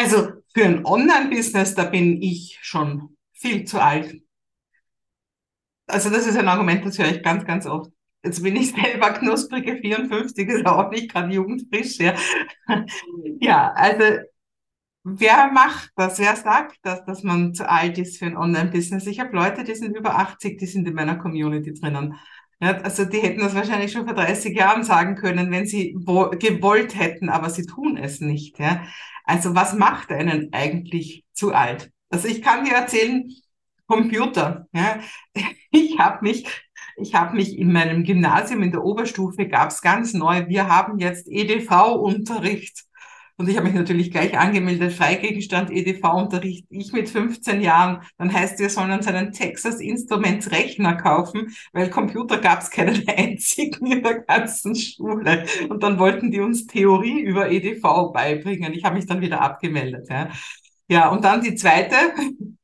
Also für ein Online-Business, da bin ich schon viel zu alt. Also das ist ein Argument, das höre ich ganz, ganz oft. Jetzt bin ich selber knusprige 54, ist auch nicht gerade jugendfrisch. Ja, ja also wer macht das? Wer sagt das, dass man zu alt ist für ein Online-Business? Ich habe Leute, die sind über 80, die sind in meiner Community drinnen. Ja, also die hätten das wahrscheinlich schon vor 30 Jahren sagen können, wenn sie gewollt hätten, aber sie tun es nicht. Ja. Also was macht einen eigentlich zu alt? Also ich kann dir erzählen, Computer. Ja. Ich habe mich, ich habe mich in meinem Gymnasium in der Oberstufe gab es ganz neu. Wir haben jetzt EDV-Unterricht. Und ich habe mich natürlich gleich angemeldet, Freigegenstand EDV-Unterricht, ich mit 15 Jahren. Dann heißt, wir sollen uns einen Texas Instruments Rechner kaufen, weil Computer gab es keinen einzigen in der ganzen Schule. Und dann wollten die uns Theorie über EDV beibringen. Ich habe mich dann wieder abgemeldet. Ja, ja und dann die zweite.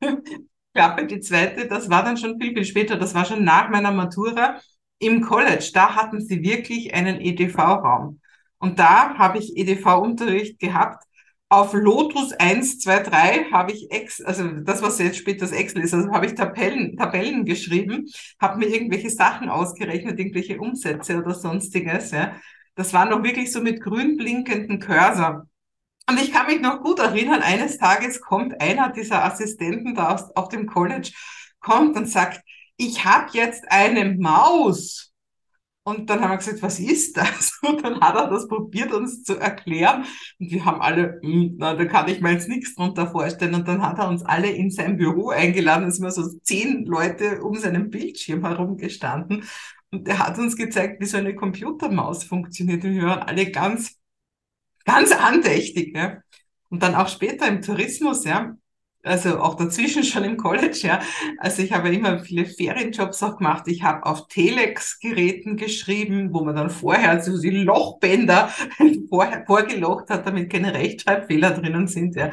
Klappe, die zweite, das war dann schon viel, viel später, das war schon nach meiner Matura im College. Da hatten sie wirklich einen EDV-Raum. Und da habe ich EDV-Unterricht gehabt. Auf Lotus 1, 2, 3 habe ich Ex, also das, was jetzt später das Excel ist, also habe ich Tabellen, Tabellen geschrieben, habe mir irgendwelche Sachen ausgerechnet, irgendwelche Umsätze oder sonstiges. Ja. Das war noch wirklich so mit grün blinkenden Cursor. Und ich kann mich noch gut erinnern, eines Tages kommt einer dieser Assistenten da aus, auf dem College, kommt und sagt, ich habe jetzt eine Maus. Und dann haben wir gesagt, was ist das? Und dann hat er das probiert, uns zu erklären. Und wir haben alle, hm, na, da kann ich mir jetzt nichts drunter vorstellen. Und dann hat er uns alle in sein Büro eingeladen. Es sind so zehn Leute um seinen Bildschirm herumgestanden. Und er hat uns gezeigt, wie so eine Computermaus funktioniert. Und wir waren alle ganz, ganz andächtig. Ja. Und dann auch später im Tourismus, ja, also auch dazwischen schon im College, ja. Also ich habe immer viele Ferienjobs auch gemacht. Ich habe auf Telex-Geräten geschrieben, wo man dann vorher also die Lochbänder vorher vorgelocht hat, damit keine Rechtschreibfehler drinnen sind, ja.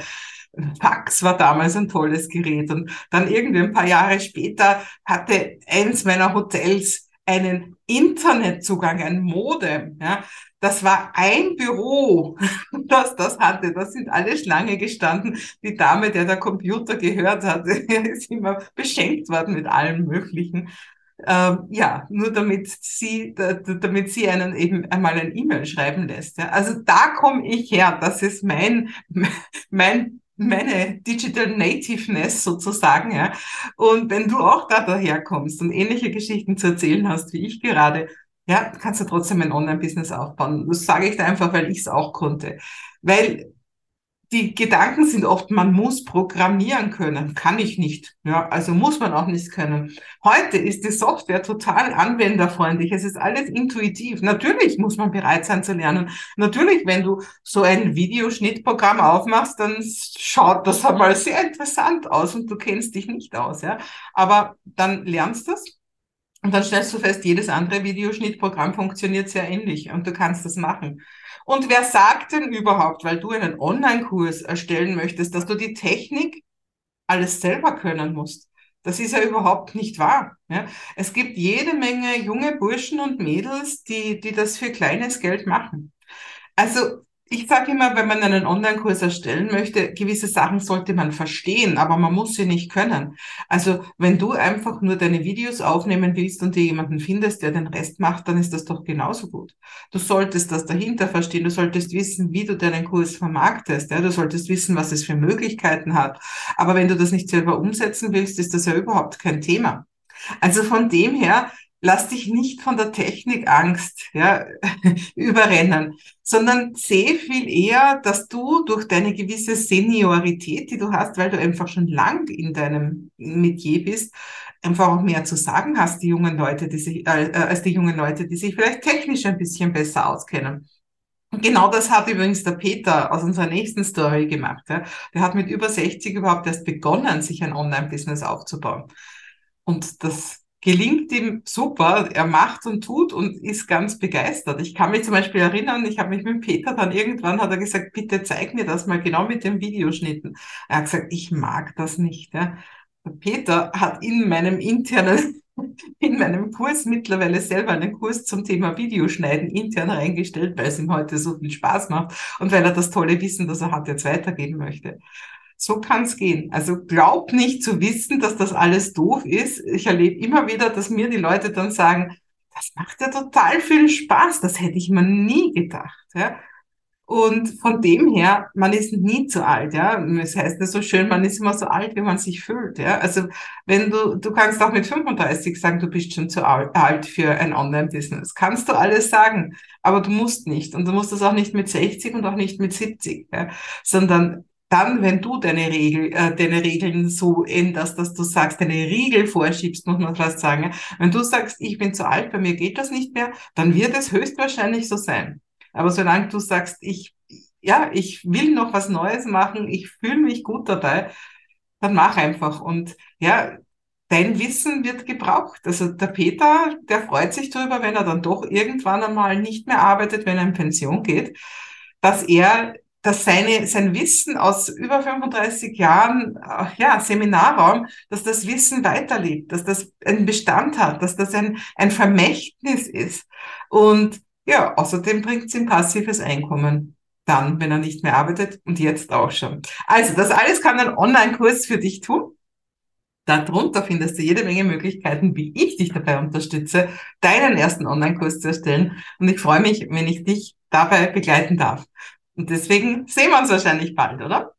Fax war damals ein tolles Gerät. Und dann irgendwie ein paar Jahre später hatte eins meiner Hotels einen Internetzugang, ein Modem. Ja. Das war ein Büro, das das hatte. Da sind alle Schlange gestanden. Die Dame, der der Computer gehört hat, ist immer beschenkt worden mit allem Möglichen. Ähm, ja, nur damit sie, damit sie einen eben einmal ein E-Mail schreiben lässt. Ja. Also da komme ich her. Das ist mein, mein meine Digital Nativeness sozusagen, ja. Und wenn du auch da daherkommst und ähnliche Geschichten zu erzählen hast wie ich gerade, ja, kannst du trotzdem ein Online-Business aufbauen. Das sage ich da einfach, weil ich es auch konnte. Weil die Gedanken sind oft, man muss programmieren können. Kann ich nicht. Ja, also muss man auch nicht können. Heute ist die Software total anwenderfreundlich. Es ist alles intuitiv. Natürlich muss man bereit sein zu lernen. Natürlich, wenn du so ein Videoschnittprogramm aufmachst, dann schaut das einmal sehr interessant aus und du kennst dich nicht aus, ja. Aber dann lernst du es und dann stellst du fest, jedes andere Videoschnittprogramm funktioniert sehr ähnlich und du kannst das machen. Und wer sagt denn überhaupt, weil du einen Online-Kurs erstellen möchtest, dass du die Technik alles selber können musst? Das ist ja überhaupt nicht wahr. Ja? Es gibt jede Menge junge Burschen und Mädels, die, die das für kleines Geld machen. Also ich sage immer, wenn man einen Online-Kurs erstellen möchte, gewisse Sachen sollte man verstehen, aber man muss sie nicht können. Also wenn du einfach nur deine Videos aufnehmen willst und dir jemanden findest, der den Rest macht, dann ist das doch genauso gut. Du solltest das dahinter verstehen, du solltest wissen, wie du deinen Kurs vermarktest, ja? du solltest wissen, was es für Möglichkeiten hat. Aber wenn du das nicht selber umsetzen willst, ist das ja überhaupt kein Thema. Also von dem her lass dich nicht von der Technikangst ja, überrennen, sondern seh viel eher, dass du durch deine gewisse Seniorität, die du hast, weil du einfach schon lang in deinem Metier bist, einfach auch mehr zu sagen hast, die jungen Leute, die sich, äh, äh als die jungen Leute, die sich vielleicht technisch ein bisschen besser auskennen. Genau das hat übrigens der Peter aus unserer nächsten Story gemacht. Ja. Der hat mit über 60 überhaupt erst begonnen, sich ein Online-Business aufzubauen. Und das gelingt ihm super. Er macht und tut und ist ganz begeistert. Ich kann mich zum Beispiel erinnern, ich habe mich mit Peter dann irgendwann hat er gesagt, bitte zeig mir das mal genau mit den Videoschnitten. Er hat gesagt, ich mag das nicht. Ja. Peter hat in meinem internen, in meinem Kurs mittlerweile selber einen Kurs zum Thema Videoschneiden intern reingestellt, weil es ihm heute so viel Spaß macht und weil er das tolle Wissen, das er hat, jetzt weitergeben möchte. So kann es gehen. Also glaub nicht zu wissen, dass das alles doof ist. Ich erlebe immer wieder, dass mir die Leute dann sagen, das macht ja total viel Spaß. Das hätte ich mir nie gedacht. Ja? Und von dem her, man ist nie zu alt, ja. Es heißt ja so schön, man ist immer so alt, wie man sich fühlt, ja. Also, wenn du, du kannst auch mit 35 sagen, du bist schon zu alt für ein Online-Business. Kannst du alles sagen, aber du musst nicht. Und du musst das auch nicht mit 60 und auch nicht mit 70, ja. Sondern dann, wenn du deine Regel, äh, deine Regeln so änderst, dass du sagst, deine Regel vorschiebst, muss man fast sagen. Wenn du sagst, ich bin zu alt, bei mir geht das nicht mehr, dann wird es höchstwahrscheinlich so sein. Aber solange du sagst, ich, ja, ich will noch was Neues machen, ich fühle mich gut dabei, dann mach einfach. Und ja, dein Wissen wird gebraucht. Also der Peter, der freut sich darüber, wenn er dann doch irgendwann einmal nicht mehr arbeitet, wenn er in Pension geht, dass er, dass seine, sein Wissen aus über 35 Jahren, ja, Seminarraum, dass das Wissen weiterlebt, dass das einen Bestand hat, dass das ein, ein Vermächtnis ist. Und ja, außerdem bringt es ihm passives Einkommen. Dann, wenn er nicht mehr arbeitet und jetzt auch schon. Also, das alles kann ein Online-Kurs für dich tun. Darunter findest du jede Menge Möglichkeiten, wie ich dich dabei unterstütze, deinen ersten Online-Kurs zu erstellen. Und ich freue mich, wenn ich dich dabei begleiten darf. Und deswegen sehen wir uns wahrscheinlich bald, oder?